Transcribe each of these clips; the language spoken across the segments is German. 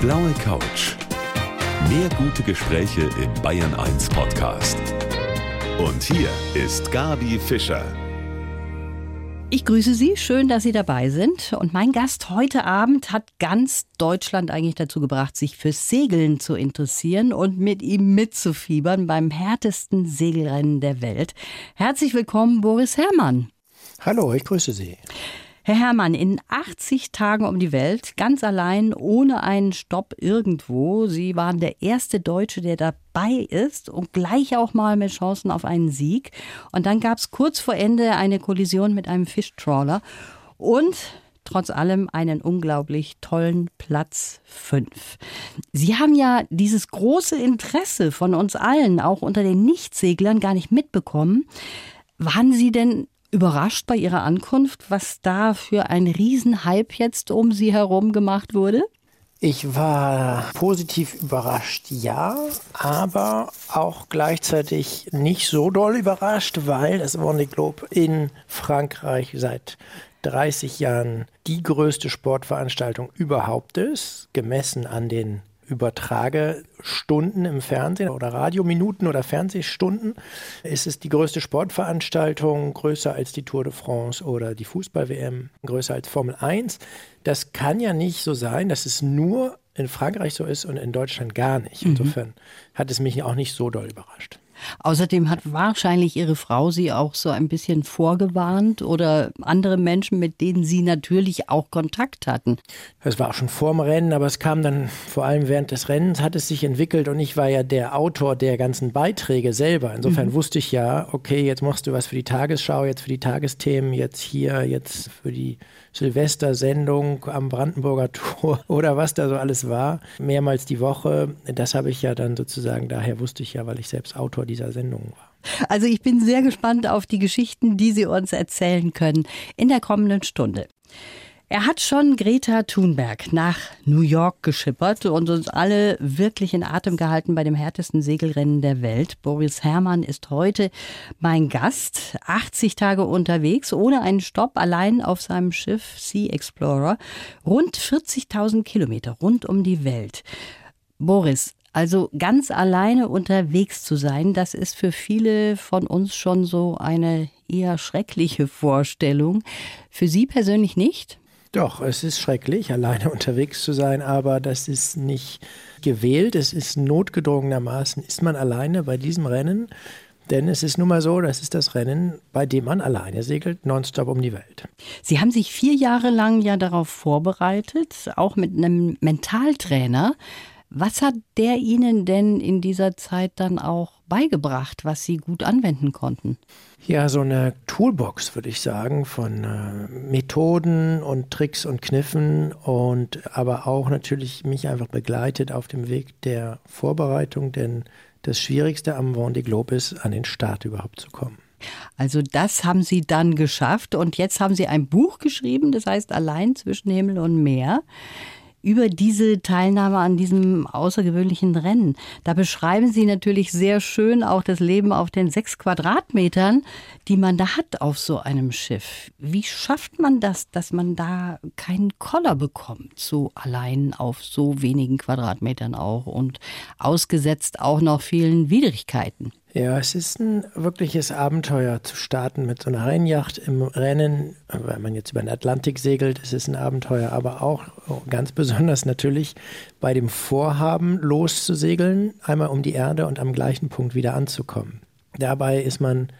blaue Couch. Mehr gute Gespräche im Bayern 1 Podcast. Und hier ist Gabi Fischer. Ich grüße Sie, schön, dass Sie dabei sind. Und mein Gast heute Abend hat ganz Deutschland eigentlich dazu gebracht, sich fürs Segeln zu interessieren und mit ihm mitzufiebern beim härtesten Segelrennen der Welt. Herzlich willkommen, Boris Herrmann. Hallo, ich grüße Sie. Herr Herrmann, in 80 Tagen um die Welt, ganz allein, ohne einen Stopp irgendwo. Sie waren der erste Deutsche, der dabei ist und gleich auch mal mit Chancen auf einen Sieg. Und dann gab es kurz vor Ende eine Kollision mit einem Fischtrawler und trotz allem einen unglaublich tollen Platz 5. Sie haben ja dieses große Interesse von uns allen, auch unter den Nichtseglern, gar nicht mitbekommen. Waren Sie denn überrascht bei Ihrer Ankunft, was da für ein Riesenhype jetzt um Sie herum gemacht wurde? Ich war positiv überrascht, ja, aber auch gleichzeitig nicht so doll überrascht, weil das Vendée Globe in Frankreich seit 30 Jahren die größte Sportveranstaltung überhaupt ist, gemessen an den Übertragestunden im Fernsehen oder Radiominuten oder Fernsehstunden ist es die größte Sportveranstaltung, größer als die Tour de France oder die Fußball-WM, größer als Formel 1. Das kann ja nicht so sein, dass es nur in Frankreich so ist und in Deutschland gar nicht. Mhm. Insofern mhm. hat es mich auch nicht so doll überrascht. Außerdem hat wahrscheinlich Ihre Frau Sie auch so ein bisschen vorgewarnt oder andere Menschen, mit denen Sie natürlich auch Kontakt hatten. Es war auch schon vor dem Rennen, aber es kam dann vor allem während des Rennens, hat es sich entwickelt und ich war ja der Autor der ganzen Beiträge selber. Insofern mhm. wusste ich ja, okay, jetzt machst du was für die Tagesschau, jetzt für die Tagesthemen, jetzt hier, jetzt für die Silvestersendung am Brandenburger Tor oder was da so alles war, mehrmals die Woche. Das habe ich ja dann sozusagen, daher wusste ich ja, weil ich selbst Autor dieser Sendung war. Also ich bin sehr gespannt auf die Geschichten, die Sie uns erzählen können in der kommenden Stunde. Er hat schon Greta Thunberg nach New York geschippert und uns alle wirklich in Atem gehalten bei dem härtesten Segelrennen der Welt. Boris Herrmann ist heute mein Gast. 80 Tage unterwegs, ohne einen Stopp, allein auf seinem Schiff Sea Explorer. Rund 40.000 Kilometer rund um die Welt. Boris, also ganz alleine unterwegs zu sein, das ist für viele von uns schon so eine eher schreckliche Vorstellung. Für Sie persönlich nicht? Doch, es ist schrecklich, alleine unterwegs zu sein, aber das ist nicht gewählt. Es ist notgedrungenermaßen, ist man alleine bei diesem Rennen. Denn es ist nun mal so, das ist das Rennen, bei dem man alleine segelt, nonstop um die Welt. Sie haben sich vier Jahre lang ja darauf vorbereitet, auch mit einem Mentaltrainer. Was hat der Ihnen denn in dieser Zeit dann auch beigebracht, was Sie gut anwenden konnten? Ja, so eine Toolbox, würde ich sagen, von äh, Methoden und Tricks und Kniffen und aber auch natürlich mich einfach begleitet auf dem Weg der Vorbereitung, denn das Schwierigste am Vendée Globe ist, an den Start überhaupt zu kommen. Also das haben Sie dann geschafft und jetzt haben Sie ein Buch geschrieben, das heißt Allein zwischen Himmel und Meer über diese Teilnahme an diesem außergewöhnlichen Rennen. Da beschreiben Sie natürlich sehr schön auch das Leben auf den sechs Quadratmetern, die man da hat auf so einem Schiff. Wie schafft man das, dass man da keinen Koller bekommt, so allein auf so wenigen Quadratmetern auch und ausgesetzt auch noch vielen Widrigkeiten? Ja, es ist ein wirkliches Abenteuer zu starten mit so einer Rennjacht im Rennen. Wenn man jetzt über den Atlantik segelt, ist es ein Abenteuer, aber auch ganz besonders natürlich bei dem Vorhaben, loszusegeln, einmal um die Erde und am gleichen Punkt wieder anzukommen. Dabei ist man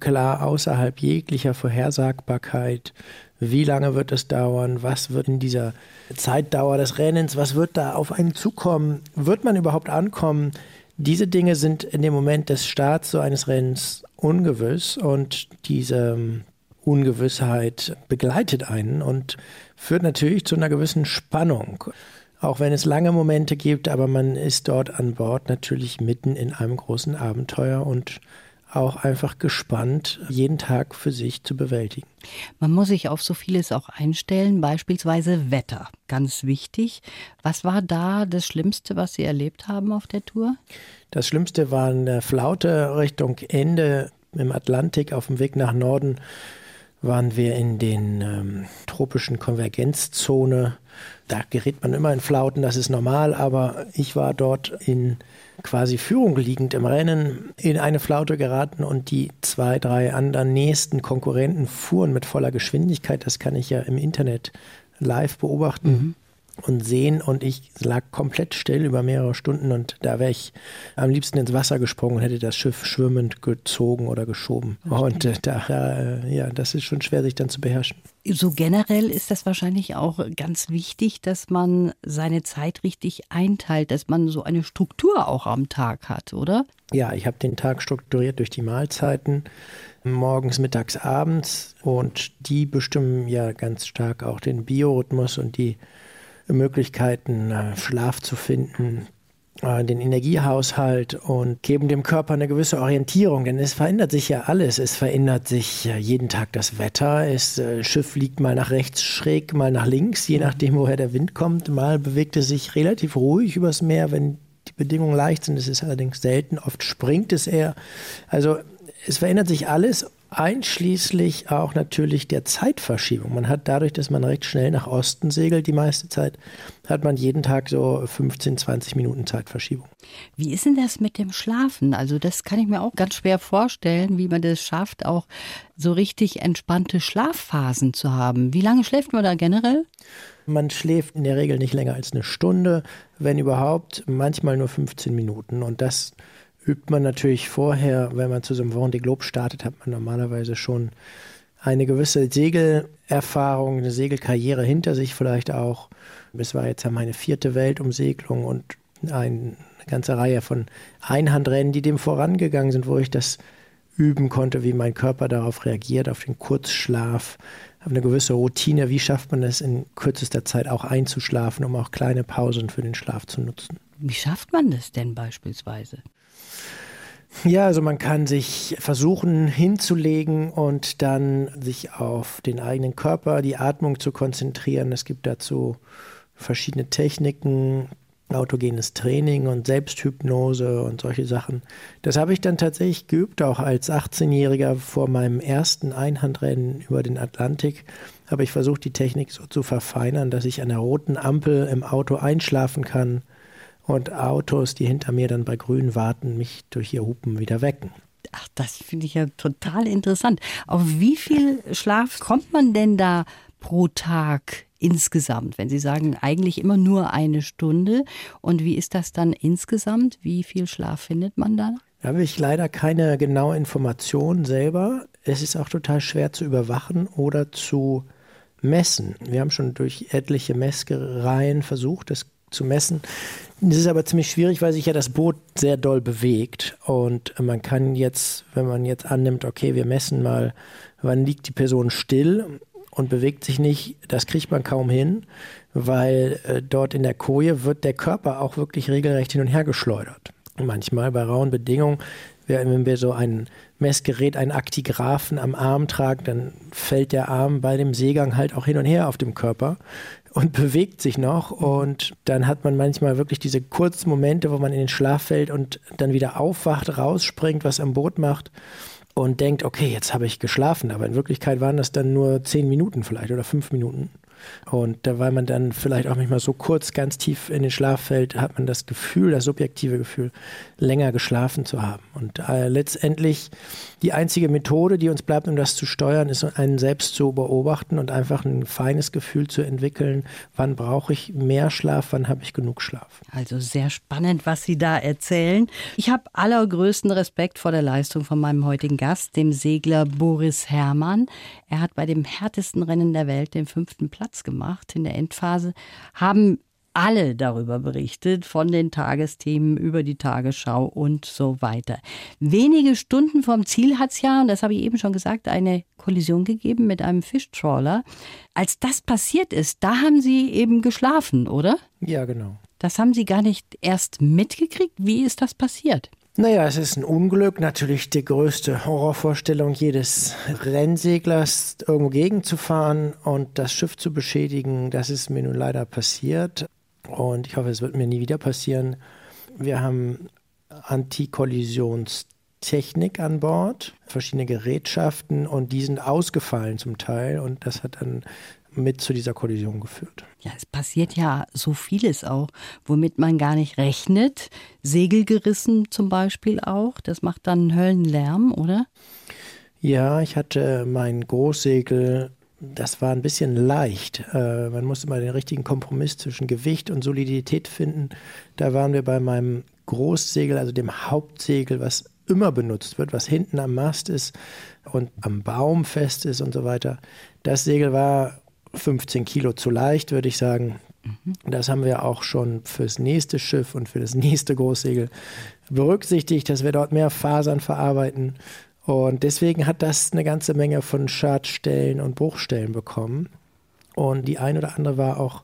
klar außerhalb jeglicher Vorhersagbarkeit. Wie lange wird es dauern? Was wird in dieser Zeitdauer des Rennens, was wird da auf einen zukommen? Wird man überhaupt ankommen? Diese Dinge sind in dem Moment des Starts so eines Rennens ungewiss und diese ähm, Ungewissheit begleitet einen und führt natürlich zu einer gewissen Spannung. Auch wenn es lange Momente gibt, aber man ist dort an Bord natürlich mitten in einem großen Abenteuer und auch einfach gespannt, jeden Tag für sich zu bewältigen. Man muss sich auf so vieles auch einstellen, beispielsweise Wetter, ganz wichtig. Was war da das Schlimmste, was Sie erlebt haben auf der Tour? Das Schlimmste war eine Flaute Richtung Ende im Atlantik auf dem Weg nach Norden waren wir in den ähm, tropischen Konvergenzzone. Da gerät man immer in Flauten, das ist normal, aber ich war dort in quasi Führung liegend im Rennen in eine Flaute geraten und die zwei, drei anderen nächsten Konkurrenten fuhren mit voller Geschwindigkeit. Das kann ich ja im Internet live beobachten. Mhm und sehen und ich lag komplett still über mehrere Stunden und da wäre ich am liebsten ins Wasser gesprungen und hätte das Schiff schwimmend gezogen oder geschoben. Und äh, da, äh, ja, das ist schon schwer, sich dann zu beherrschen. So generell ist das wahrscheinlich auch ganz wichtig, dass man seine Zeit richtig einteilt, dass man so eine Struktur auch am Tag hat, oder? Ja, ich habe den Tag strukturiert durch die Mahlzeiten morgens, mittags, abends und die bestimmen ja ganz stark auch den Biorhythmus und die Möglichkeiten, äh, Schlaf zu finden, äh, den Energiehaushalt und geben dem Körper eine gewisse Orientierung, denn es verändert sich ja alles. Es verändert sich jeden Tag das Wetter. Das äh, Schiff liegt mal nach rechts schräg, mal nach links, je nachdem, woher der Wind kommt. Mal bewegt es sich relativ ruhig übers Meer, wenn die Bedingungen leicht sind. Es ist allerdings selten. Oft springt es eher. Also es verändert sich alles einschließlich auch natürlich der Zeitverschiebung. Man hat dadurch, dass man recht schnell nach Osten segelt, die meiste Zeit, hat man jeden Tag so 15, 20 Minuten Zeitverschiebung. Wie ist denn das mit dem Schlafen? Also das kann ich mir auch ganz schwer vorstellen, wie man das schafft, auch so richtig entspannte Schlafphasen zu haben. Wie lange schläft man da generell? Man schläft in der Regel nicht länger als eine Stunde, wenn überhaupt, manchmal nur 15 Minuten. Und das übt man natürlich vorher, wenn man zu so einem Vendée Globe startet, hat man normalerweise schon eine gewisse Segelerfahrung, eine Segelkarriere hinter sich vielleicht auch. Es war jetzt ja meine vierte Weltumsegelung und eine ganze Reihe von Einhandrennen, die dem vorangegangen sind, wo ich das üben konnte, wie mein Körper darauf reagiert, auf den Kurzschlaf, auf eine gewisse Routine. Wie schafft man es in kürzester Zeit auch einzuschlafen, um auch kleine Pausen für den Schlaf zu nutzen? Wie schafft man das denn beispielsweise? Ja, also man kann sich versuchen hinzulegen und dann sich auf den eigenen Körper, die Atmung zu konzentrieren. Es gibt dazu verschiedene Techniken, autogenes Training und Selbsthypnose und solche Sachen. Das habe ich dann tatsächlich geübt, auch als 18-Jähriger vor meinem ersten Einhandrennen über den Atlantik. Habe ich versucht, die Technik so zu verfeinern, dass ich an der roten Ampel im Auto einschlafen kann und Autos, die hinter mir dann bei Grün warten, mich durch ihr Hupen wieder wecken. Ach, das finde ich ja total interessant. Auf wie viel Schlaf kommt man denn da pro Tag insgesamt? Wenn Sie sagen, eigentlich immer nur eine Stunde. Und wie ist das dann insgesamt? Wie viel Schlaf findet man da? Da habe ich leider keine genaue Information selber. Es ist auch total schwer zu überwachen oder zu messen. Wir haben schon durch etliche Messgereien versucht, das zu messen. Das ist aber ziemlich schwierig, weil sich ja das Boot sehr doll bewegt. Und man kann jetzt, wenn man jetzt annimmt, okay, wir messen mal, wann liegt die Person still und bewegt sich nicht, das kriegt man kaum hin, weil äh, dort in der Koje wird der Körper auch wirklich regelrecht hin und her geschleudert. Manchmal bei rauen Bedingungen, wenn wir so ein Messgerät, einen Aktigraphen am Arm tragen, dann fällt der Arm bei dem Seegang halt auch hin und her auf dem Körper und bewegt sich noch. Und dann hat man manchmal wirklich diese kurzen Momente, wo man in den Schlaf fällt und dann wieder aufwacht, rausspringt, was am Boot macht und denkt, okay, jetzt habe ich geschlafen. Aber in Wirklichkeit waren das dann nur zehn Minuten vielleicht oder fünf Minuten. Und weil man dann vielleicht auch manchmal so kurz ganz tief in den Schlaf fällt, hat man das Gefühl, das subjektive Gefühl, länger geschlafen zu haben. Und äh, letztendlich die einzige Methode, die uns bleibt, um das zu steuern, ist, einen selbst zu beobachten und einfach ein feines Gefühl zu entwickeln, wann brauche ich mehr Schlaf, wann habe ich genug Schlaf. Also sehr spannend, was Sie da erzählen. Ich habe allergrößten Respekt vor der Leistung von meinem heutigen Gast, dem Segler Boris Herrmann. Er hat bei dem härtesten Rennen der Welt den fünften Platz gemacht in der Endphase, haben alle darüber berichtet, von den Tagesthemen über die Tagesschau und so weiter. Wenige Stunden vom Ziel hat es ja, und das habe ich eben schon gesagt, eine Kollision gegeben mit einem Fischtrawler. Als das passiert ist, da haben Sie eben geschlafen, oder? Ja, genau. Das haben Sie gar nicht erst mitgekriegt. Wie ist das passiert? Naja, es ist ein Unglück, natürlich die größte Horrorvorstellung jedes Rennseglers, irgendwo gegenzufahren und das Schiff zu beschädigen. Das ist mir nun leider passiert und ich hoffe, es wird mir nie wieder passieren. Wir haben Antikollisions Technik an Bord, verschiedene Gerätschaften und die sind ausgefallen zum Teil und das hat dann mit zu dieser Kollision geführt. Ja, es passiert ja so vieles auch, womit man gar nicht rechnet. Segel gerissen zum Beispiel auch. Das macht dann Höllenlärm, oder? Ja, ich hatte mein Großsegel, das war ein bisschen leicht. Äh, man musste mal den richtigen Kompromiss zwischen Gewicht und Solidität finden. Da waren wir bei meinem Großsegel, also dem Hauptsegel, was immer benutzt wird, was hinten am Mast ist und am Baum fest ist und so weiter. Das Segel war 15 Kilo zu leicht, würde ich sagen. Mhm. Das haben wir auch schon fürs nächste Schiff und für das nächste Großsegel berücksichtigt, dass wir dort mehr Fasern verarbeiten. Und deswegen hat das eine ganze Menge von Schadstellen und Bruchstellen bekommen. Und die eine oder andere war auch,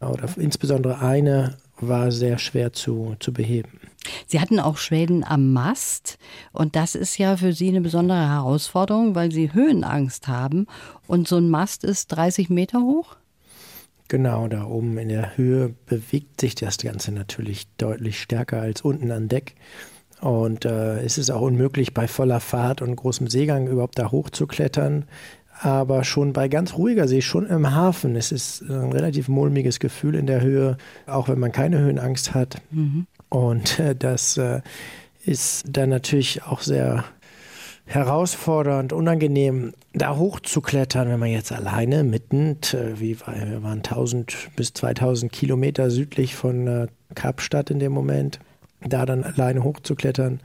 oder insbesondere eine, war sehr schwer zu, zu beheben. Sie hatten auch Schweden am Mast und das ist ja für Sie eine besondere Herausforderung, weil Sie Höhenangst haben und so ein Mast ist 30 Meter hoch? Genau, da oben in der Höhe bewegt sich das Ganze natürlich deutlich stärker als unten an Deck. Und äh, es ist auch unmöglich, bei voller Fahrt und großem Seegang überhaupt da hochzuklettern. Aber schon bei ganz ruhiger See, schon im Hafen, es ist ein relativ mulmiges Gefühl in der Höhe, auch wenn man keine Höhenangst hat. Mhm. Und äh, das äh, ist dann natürlich auch sehr herausfordernd, unangenehm, da hochzuklettern, wenn man jetzt alleine mitten, äh, wie wir waren 1000 bis 2000 Kilometer südlich von äh, Kapstadt in dem Moment, da dann alleine hochzuklettern.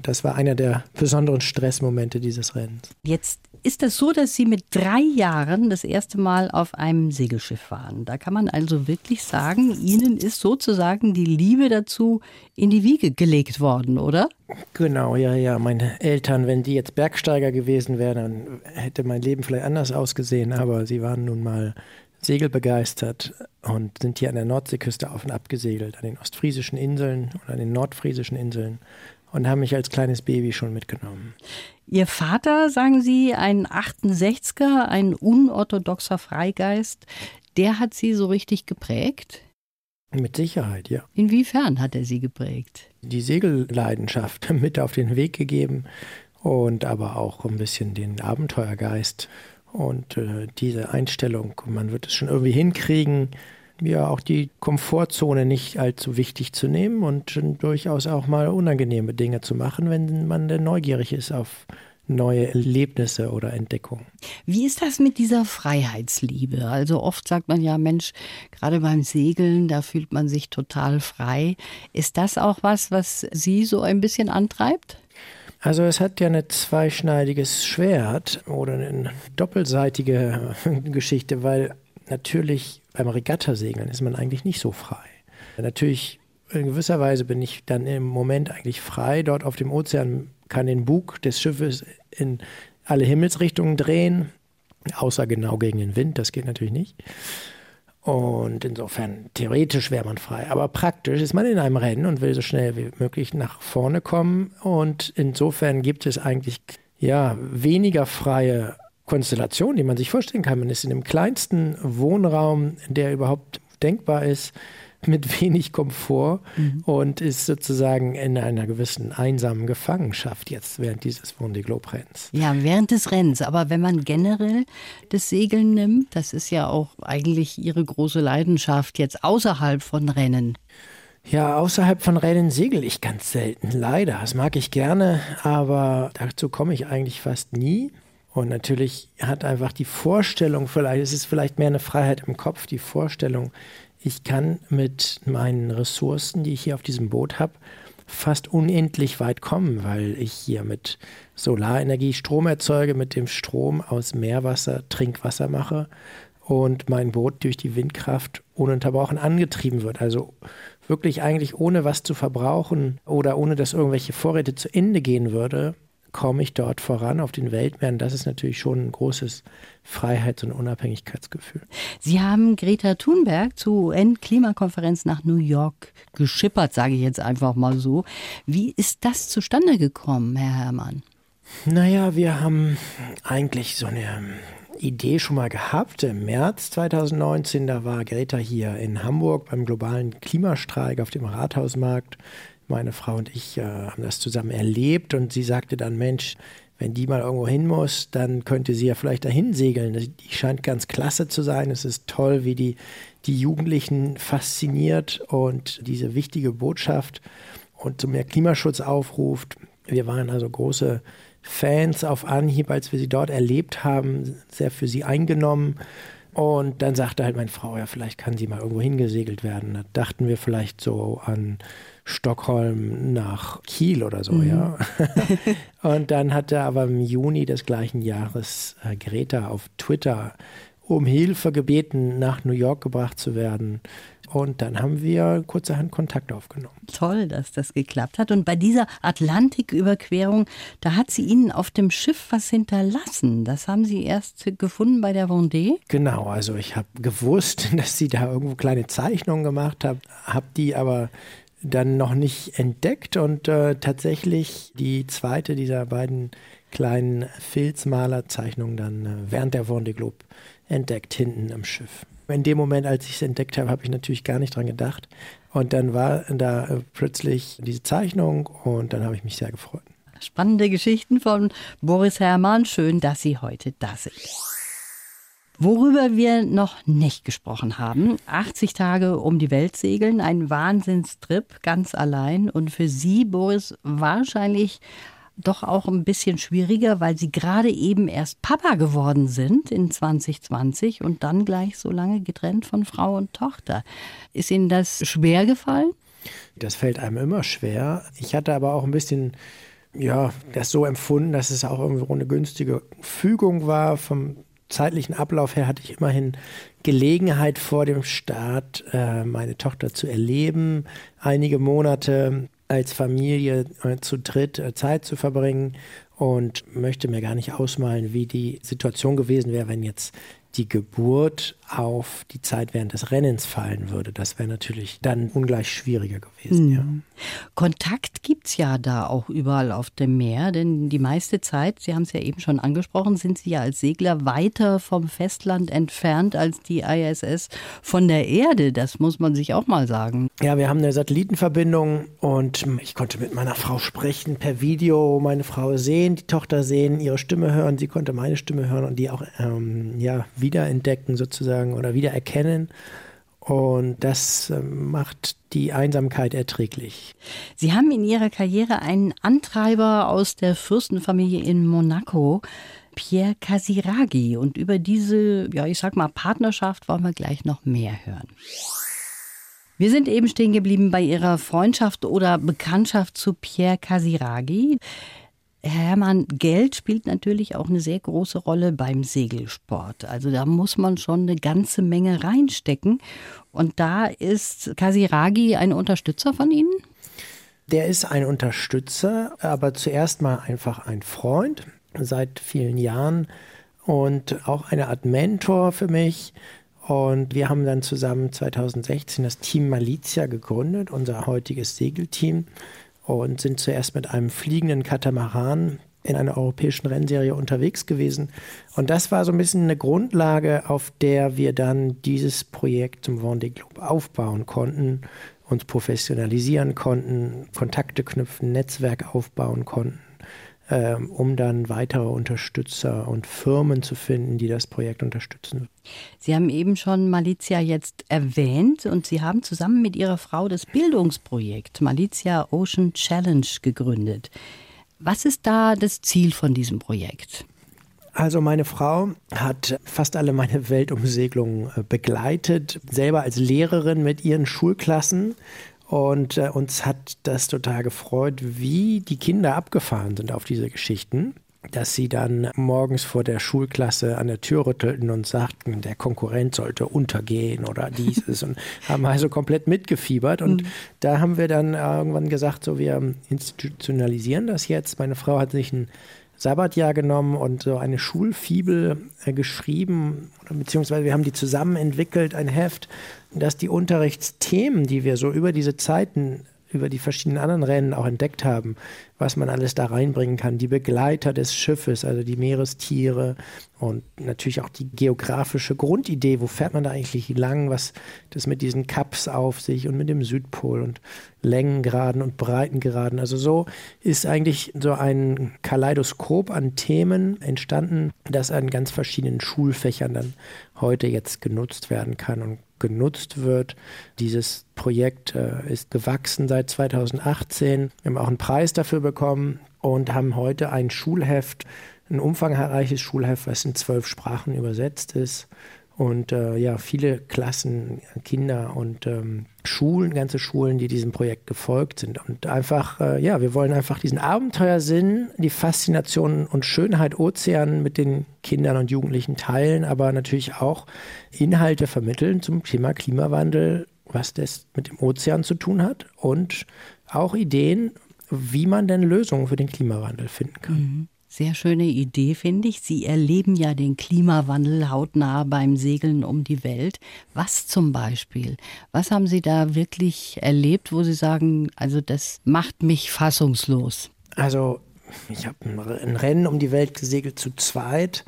Das war einer der besonderen Stressmomente dieses Rennens. Jetzt ist es so, dass Sie mit drei Jahren das erste Mal auf einem Segelschiff waren. Da kann man also wirklich sagen, Ihnen ist sozusagen die Liebe dazu in die Wiege gelegt worden, oder? Genau, ja, ja. Meine Eltern, wenn die jetzt Bergsteiger gewesen wären, dann hätte mein Leben vielleicht anders ausgesehen. Aber sie waren nun mal segelbegeistert und sind hier an der Nordseeküste auf und ab gesegelt, an den ostfriesischen Inseln und an den nordfriesischen Inseln und haben mich als kleines Baby schon mitgenommen. Ihr Vater, sagen Sie, ein 68er, ein unorthodoxer Freigeist, der hat Sie so richtig geprägt? Mit Sicherheit, ja. Inwiefern hat er Sie geprägt? Die Segelleidenschaft mit auf den Weg gegeben und aber auch ein bisschen den Abenteuergeist und äh, diese Einstellung, man wird es schon irgendwie hinkriegen, ja auch die Komfortzone nicht allzu wichtig zu nehmen und durchaus auch mal unangenehme Dinge zu machen, wenn man denn neugierig ist auf neue Erlebnisse oder Entdeckungen. Wie ist das mit dieser Freiheitsliebe? Also oft sagt man ja, Mensch, gerade beim Segeln, da fühlt man sich total frei. Ist das auch was, was Sie so ein bisschen antreibt? Also es hat ja ein zweischneidiges Schwert oder eine doppelseitige Geschichte, weil natürlich beim Regattasegeln ist man eigentlich nicht so frei. Natürlich, in gewisser Weise bin ich dann im Moment eigentlich frei. Dort auf dem Ozean kann den Bug des Schiffes in alle Himmelsrichtungen drehen, außer genau gegen den Wind, das geht natürlich nicht. Und insofern, theoretisch wäre man frei. Aber praktisch ist man in einem Rennen und will so schnell wie möglich nach vorne kommen. Und insofern gibt es eigentlich ja weniger freie Konstellation, die man sich vorstellen kann. Man ist in dem kleinsten Wohnraum, der überhaupt denkbar ist, mit wenig Komfort mhm. und ist sozusagen in einer gewissen einsamen Gefangenschaft jetzt während dieses Vendée Globe Rennens. Ja, während des Rennens. Aber wenn man generell das Segeln nimmt, das ist ja auch eigentlich Ihre große Leidenschaft jetzt außerhalb von Rennen. Ja, außerhalb von Rennen segel ich ganz selten, leider. Das mag ich gerne, aber dazu komme ich eigentlich fast nie. Und natürlich hat einfach die Vorstellung, vielleicht es ist vielleicht mehr eine Freiheit im Kopf, die Vorstellung, ich kann mit meinen Ressourcen, die ich hier auf diesem Boot habe, fast unendlich weit kommen, weil ich hier mit Solarenergie Strom erzeuge, mit dem Strom aus Meerwasser Trinkwasser mache und mein Boot durch die Windkraft ununterbrochen angetrieben wird. Also wirklich eigentlich ohne was zu verbrauchen oder ohne dass irgendwelche Vorräte zu Ende gehen würde, komme ich dort voran auf den Weltmeeren. Das ist natürlich schon ein großes Freiheits- und Unabhängigkeitsgefühl. Sie haben Greta Thunberg zur UN-Klimakonferenz nach New York geschippert, sage ich jetzt einfach mal so. Wie ist das zustande gekommen, Herr Herrmann? Naja, wir haben eigentlich so eine Idee schon mal gehabt. Im März 2019, da war Greta hier in Hamburg beim globalen Klimastreik auf dem Rathausmarkt Meine Frau und ich äh, haben das zusammen erlebt und sie sagte dann, Mensch, wenn die mal irgendwo hin muss, dann könnte sie ja vielleicht dahin segeln. Die scheint ganz klasse zu sein. Es ist toll, wie die, die Jugendlichen fasziniert und diese wichtige Botschaft und zu mehr Klimaschutz aufruft. Wir waren also große Fans auf Anhieb, als wir sie dort erlebt haben, sehr für sie eingenommen. Und dann sagte halt meine Frau, ja, vielleicht kann sie mal irgendwo hingesegelt werden. Da dachten wir vielleicht so an Stockholm nach Kiel oder so, mhm. ja. und dann hatte aber im Juni des gleichen Jahres äh, Greta auf Twitter um Hilfe gebeten, nach New York gebracht zu werden. Und dann haben wir kurzerhand Kontakt aufgenommen. Toll, dass das geklappt hat. Und bei dieser Atlantiküberquerung, da hat sie Ihnen auf dem Schiff was hinterlassen. Das haben Sie erst gefunden bei der Vendée? Genau, also ich habe gewusst, dass sie da irgendwo kleine Zeichnungen gemacht hat, habe die aber dann noch nicht entdeckt und äh, tatsächlich die zweite dieser beiden kleinen Filzmalerzeichnungen dann äh, während der Vendée Globe entdeckt, hinten am Schiff. In dem Moment, als ich es entdeckt habe, habe ich natürlich gar nicht dran gedacht. Und dann war da äh, plötzlich diese Zeichnung und dann habe ich mich sehr gefreut. Spannende Geschichten von Boris Herrmann. Schön, dass Sie heute da sind. Worüber wir noch nicht gesprochen haben, 80 Tage um die Welt segeln, ein Wahnsinnstrip ganz allein und für Sie, Boris, wahrscheinlich doch auch ein bisschen schwieriger, weil Sie gerade eben erst Papa geworden sind in 2020 und dann gleich so lange getrennt von Frau und Tochter. Ist Ihnen das schwer gefallen? Das fällt einem immer schwer. Ich hatte aber auch ein bisschen ja, das so empfunden, dass es auch irgendwo eine günstige Fügung war. Vom zeitlichen Ablauf her hatte ich immerhin Gelegenheit vor dem Start, äh, meine Tochter zu erleben. Einige Monate als Familie äh, zu dritt äh, Zeit zu verbringen und möchte mir gar nicht ausmalen, wie die Situation gewesen wäre, wenn jetzt die Geburt auf die Zeit während des Rennens fallen würde. Das wäre natürlich dann ungleich schwieriger gewesen. Mhm. Ja. Kontakt gibt es ja da auch überall auf dem Meer, denn die meiste Zeit, Sie haben es ja eben schon angesprochen, sind Sie ja als Segler weiter vom Festland entfernt als die ISS von der Erde. Das muss man sich auch mal sagen. Ja, wir haben eine Satellitenverbindung und ich konnte mit meiner Frau sprechen per Video, meine Frau sehen, die Tochter sehen, ihre Stimme hören, sie konnte meine Stimme hören und die auch ähm, ja, wiederentdecken sozusagen oder wiedererkennen. Und das ähm, macht die Einsamkeit erträglich. Sie haben in Ihrer Karriere einen Antreiber aus der Fürstenfamilie in Monaco, Pierre Casiraghi. Und über diese, ja, ich sag mal, Partnerschaft wollen wir gleich noch mehr hören. Wir sind eben stehen geblieben bei Ihrer Freundschaft oder Bekanntschaft zu Pierre Casiraghi. Hermann, Geld spielt natürlich auch eine sehr große Rolle beim Segelsport. Also da muss man schon eine ganze Menge reinstecken. Und da ist Kasiragi ein Unterstützer von Ihnen? Der ist ein Unterstützer, aber zuerst mal einfach ein Freund seit vielen Jahren und auch eine Art Mentor für mich. Und wir haben dann zusammen 2016 das Team Malizia gegründet, unser heutiges Segelteam und sind zuerst mit einem fliegenden Katamaran in einer europäischen Rennserie unterwegs gewesen. Und das war so ein bisschen eine Grundlage, auf der wir dann dieses Projekt zum Vendée Globe aufbauen konnten, uns professionalisieren konnten, Kontakte knüpfen, Netzwerk aufbauen konnten. Ähm, um dann weitere Unterstützer und Firmen zu finden, die das Projekt unterstützen. Sie haben eben schon Malizia jetzt erwähnt und Sie haben zusammen mit Ihrer Frau das Bildungsprojekt Malizia Ocean Challenge gegründet. Was ist da das Ziel von diesem Projekt? Also meine Frau hat fast alle meine Weltumsegelungen äh, begleitet, selber als Lehrerin mit ihren Schulklassen und äh, uns hat das total gefreut, wie die Kinder abgefahren sind auf diese Geschichten dass sie dann morgens vor der Schulklasse an der Tür rüttelten und sagten, der Konkurrent sollte untergehen oder dieses und haben also komplett mitgefiebert. Und mhm. da haben wir dann irgendwann gesagt, so wir institutionalisieren das jetzt. Meine Frau hat sich ein Sabbatjahr genommen und so eine Schulfibel äh, geschrieben, beziehungsweise wir haben die zusammen entwickelt, ein Heft, dass die Unterrichtsthemen, die wir so über diese Zeiten über die verschiedenen anderen Rennen auch entdeckt haben, was man alles da reinbringen kann. Die Begleiter des Schiffes, also die Meerestiere und natürlich auch die geografische Grundidee, wo fährt man da eigentlich lang, was das mit diesen Cups auf sich und mit dem Südpol und Längengraden und Breitengraden. Also so ist eigentlich so ein Kaleidoskop an Themen entstanden, das an ganz verschiedenen Schulfächern dann heute jetzt genutzt werden kann und genutzt wird. Dieses Projekt äh, ist gewachsen seit 2018. Wir haben auch einen Preis dafür bekommen und haben heute ein Schulheft, ein umfangreiches Schulheft, was in zwölf Sprachen übersetzt ist und äh, ja, viele Klassen, Kinder und ähm, Schulen, ganze Schulen, die diesem Projekt gefolgt sind. Und einfach, äh, ja, wir wollen einfach diesen Abenteuersinn, die Faszination und Schönheit Ozean mit den Kindern und Jugendlichen teilen, aber natürlich auch Inhalte vermitteln zum Thema Klimawandel, was das mit dem Ozean zu tun hat und auch Ideen, wie man denn Lösungen für den Klimawandel finden kann. Mhm. Sehr schöne Idee, finde ich. Sie erleben ja den Klimawandel hautnah beim Segeln um die Welt. Was zum Beispiel? Was haben Sie da wirklich erlebt, wo Sie sagen, also das macht mich fassungslos? Also ich habe ein Rennen um die Welt gesegelt zu zweit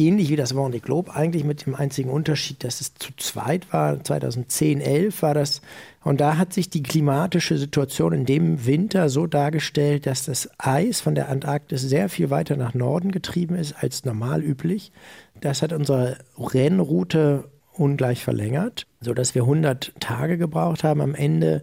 ähnlich wie das Vendée Globe, eigentlich mit dem einzigen Unterschied, dass es zu zweit war. 2010, 11 war das. Und da hat sich die klimatische Situation in dem Winter so dargestellt, dass das Eis von der Antarktis sehr viel weiter nach Norden getrieben ist als normal üblich. Das hat unsere Rennroute ungleich verlängert, sodass wir 100 Tage gebraucht haben am Ende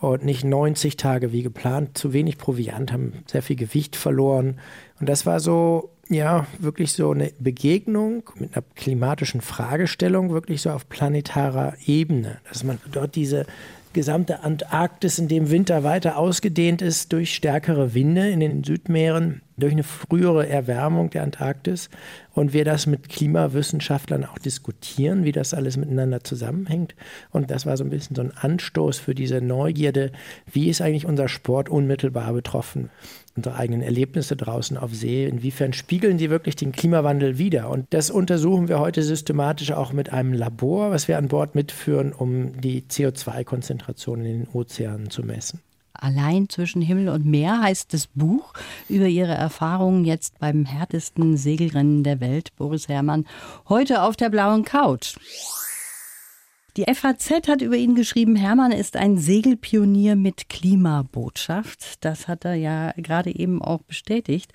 und nicht 90 Tage wie geplant. Zu wenig Proviant, haben sehr viel Gewicht verloren. Und das war so ja, wirklich so eine Begegnung mit einer klimatischen Fragestellung, wirklich so auf planetarer Ebene, dass man dort diese gesamte Antarktis in dem Winter weiter ausgedehnt ist durch stärkere Winde in den Südmeeren, durch eine frühere Erwärmung der Antarktis und wir das mit Klimawissenschaftlern auch diskutieren, wie das alles miteinander zusammenhängt. Und das war so ein bisschen so ein Anstoß für diese Neugierde, wie ist eigentlich unser Sport unmittelbar betroffen unsere eigenen Erlebnisse draußen auf See, inwiefern spiegeln sie wirklich den Klimawandel wider? Und das untersuchen wir heute systematisch auch mit einem Labor, was wir an Bord mitführen, um die CO2-Konzentration in den Ozeanen zu messen. Allein zwischen Himmel und Meer heißt das Buch über Ihre Erfahrungen jetzt beim härtesten Segelrennen der Welt, Boris Herrmann, heute auf der blauen Couch. Die FAZ hat über ihn geschrieben, Hermann ist ein Segelpionier mit Klimabotschaft. Das hat er ja gerade eben auch bestätigt.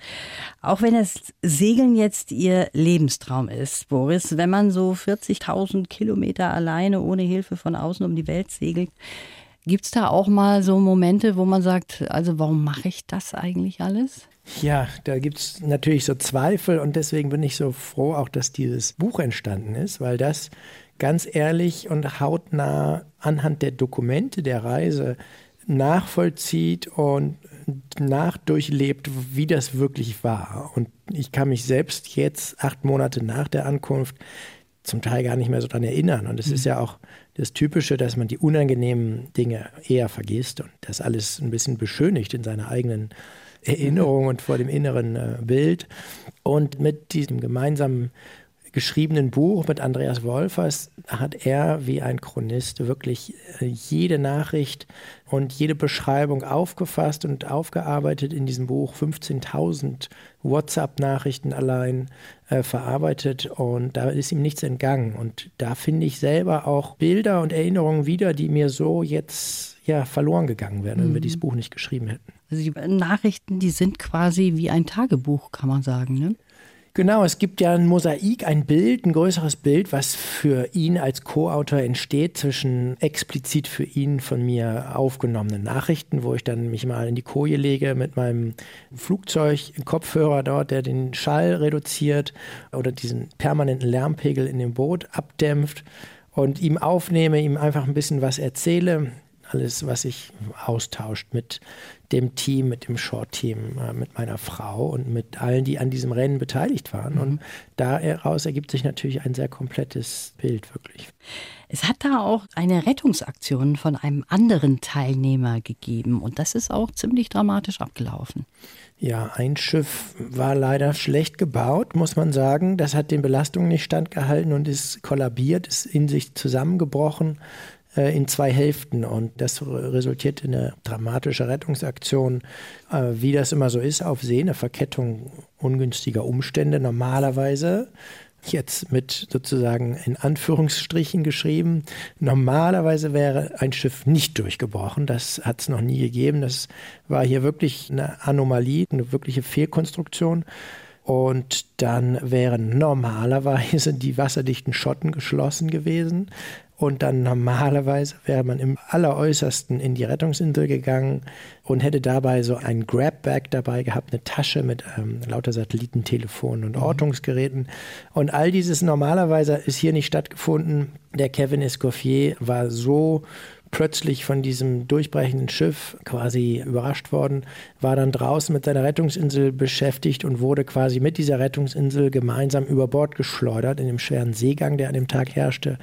Auch wenn das Segeln jetzt ihr Lebenstraum ist, Boris, wenn man so 40.000 Kilometer alleine ohne Hilfe von außen um die Welt segelt, Gibt es da auch mal so Momente, wo man sagt, also warum mache ich das eigentlich alles? Ja, da gibt es natürlich so Zweifel und deswegen bin ich so froh auch, dass dieses Buch entstanden ist, weil das ganz ehrlich und hautnah anhand der Dokumente der Reise nachvollzieht und nachdurchlebt, wie das wirklich war. Und ich kann mich selbst jetzt, acht Monate nach der Ankunft, zum Teil gar nicht mehr so daran erinnern. Und es mhm. ist ja auch das Typische, dass man die unangenehmen Dinge eher vergisst und das alles ein bisschen beschönigt in seiner eigenen Erinnerung und vor dem inneren äh, Bild. Und mit diesem gemeinsamen geschriebenen Buch mit Andreas Wolfers hat er wie ein Chronist wirklich äh, jede Nachricht und jede Beschreibung aufgefasst und aufgearbeitet in diesem Buch. 15.000 WhatsApp-Nachrichten allein äh, verarbeitet und da ist ihm nichts entgangen. Und da finde ich selber auch Bilder und Erinnerungen wieder, die mir so jetzt ja verloren gegangen wären, wenn wir mhm. dieses Buch nicht geschrieben hätten. Also die Nachrichten, die sind quasi wie ein Tagebuch, kann man sagen, ne? Genau, es gibt ja ein Mosaik, ein Bild, ein größeres Bild, was für ihn als Co-Autor entsteht zwischen explizit für ihn von mir aufgenommenen Nachrichten, wo ich dann mich mal in die Koje lege mit meinem Flugzeug, Kopfhörer dort, der den Schall reduziert oder diesen permanenten Lärmpegel in dem Boot abdämpft und ihm aufnehme, ihm einfach ein bisschen was erzähle, alles, was sich austauscht mit dem Team, mit dem Short-Team, äh, mit meiner Frau und mit allen, die an diesem Rennen beteiligt waren. Mhm. Und daraus ergibt sich natürlich ein sehr komplettes Bild, wirklich. Es hat da auch eine Rettungsaktion von einem anderen Teilnehmer gegeben und das ist auch ziemlich dramatisch abgelaufen. Ja, ein Schiff war leider schlecht gebaut, muss man sagen. Das hat den Belastungen nicht standgehalten und ist kollabiert, ist in sich zusammengebrochen in zwei Hälften und das resultiert in eine dramatische Rettungsaktion, äh, wie das immer so ist auf See, eine Verkettung ungünstiger Umstände normalerweise jetzt mit sozusagen in Anführungsstrichen geschrieben. Normalerweise wäre ein Schiff nicht durchgebrochen. Das hat es noch nie gegeben. Das war hier wirklich eine Anomalie, eine wirkliche Fehlkonstruktion. Und dann wären normalerweise die wasserdichten Schotten geschlossen gewesen. Und dann normalerweise wäre man im alleräußersten in die Rettungsinsel gegangen und hätte dabei so ein Grabbag dabei gehabt, eine Tasche mit ähm, lauter Satellitentelefonen und mhm. Ortungsgeräten. Und all dieses normalerweise ist hier nicht stattgefunden. Der Kevin Escoffier war so plötzlich von diesem durchbrechenden Schiff quasi überrascht worden, war dann draußen mit seiner Rettungsinsel beschäftigt und wurde quasi mit dieser Rettungsinsel gemeinsam über Bord geschleudert in dem schweren Seegang, der an dem Tag herrschte.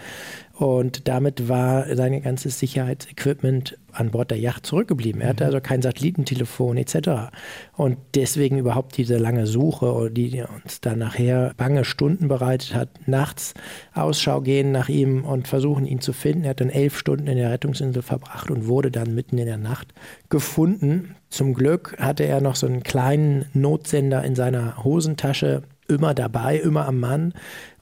Und damit war sein ganzes Sicherheitsequipment an Bord der Yacht zurückgeblieben. Er hatte mhm. also kein Satellitentelefon etc. Und deswegen überhaupt diese lange Suche, die uns dann nachher bange Stunden bereitet hat, nachts Ausschau gehen nach ihm und versuchen, ihn zu finden. Er hat dann elf Stunden in der Rettungsinsel verbracht und wurde dann mitten in der Nacht gefunden. Zum Glück hatte er noch so einen kleinen Notsender in seiner Hosentasche immer dabei, immer am Mann.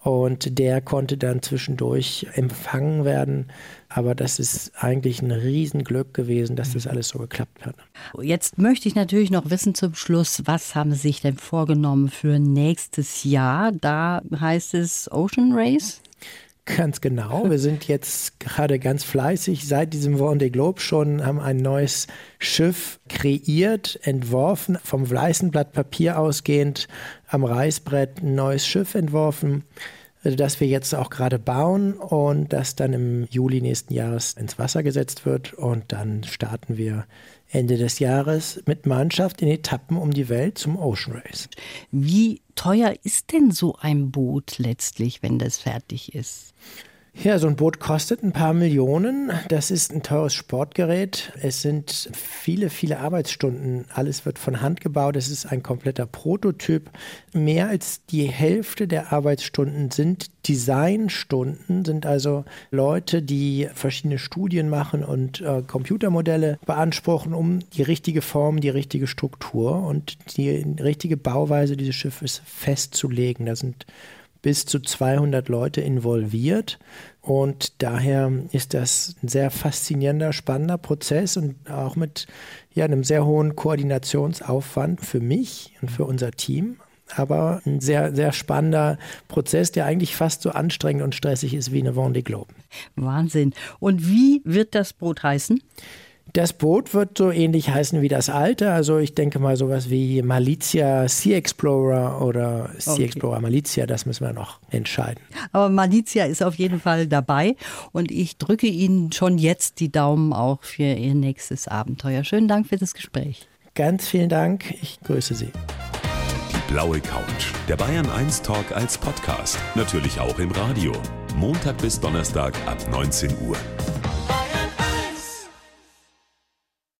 Und der konnte dann zwischendurch empfangen werden. Aber das ist eigentlich ein Riesenglück gewesen, dass das alles so geklappt hat. Jetzt möchte ich natürlich noch wissen zum Schluss, was haben Sie sich denn vorgenommen für nächstes Jahr? Da heißt es Ocean Race. Ganz genau. Wir sind jetzt gerade ganz fleißig seit diesem Vendée Globe schon, haben ein neues Schiff kreiert, entworfen, vom weißen Blatt Papier ausgehend am Reißbrett ein neues Schiff entworfen, das wir jetzt auch gerade bauen und das dann im Juli nächsten Jahres ins Wasser gesetzt wird und dann starten wir Ende des Jahres mit Mannschaft in Etappen um die Welt zum Ocean Race. Wie teuer ist denn so ein Boot letztlich, wenn das fertig ist? Ja, so ein Boot kostet ein paar Millionen. Das ist ein teures Sportgerät. Es sind viele, viele Arbeitsstunden. Alles wird von Hand gebaut. Es ist ein kompletter Prototyp. Mehr als die Hälfte der Arbeitsstunden sind Designstunden, sind also Leute, die verschiedene Studien machen und äh, Computermodelle beanspruchen, um die richtige Form, die richtige Struktur und die richtige Bauweise dieses Schiffes festzulegen. Da sind bis zu 200 Leute involviert. Und daher ist das ein sehr faszinierender, spannender Prozess und auch mit ja, einem sehr hohen Koordinationsaufwand für mich und für unser Team. Aber ein sehr, sehr spannender Prozess, der eigentlich fast so anstrengend und stressig ist wie eine Vendée Globe. Wahnsinn. Und wie wird das Boot heißen? Das Boot wird so ähnlich heißen wie das alte. Also ich denke mal sowas wie Malizia Sea Explorer oder Sea okay. Explorer Malizia, das müssen wir noch entscheiden. Aber Malizia ist auf jeden Fall dabei und ich drücke Ihnen schon jetzt die Daumen auch für Ihr nächstes Abenteuer. Schönen Dank für das Gespräch. Ganz vielen Dank. Ich grüße Sie. Die blaue Couch. Der Bayern 1 Talk als Podcast. Natürlich auch im Radio. Montag bis Donnerstag ab 19 Uhr.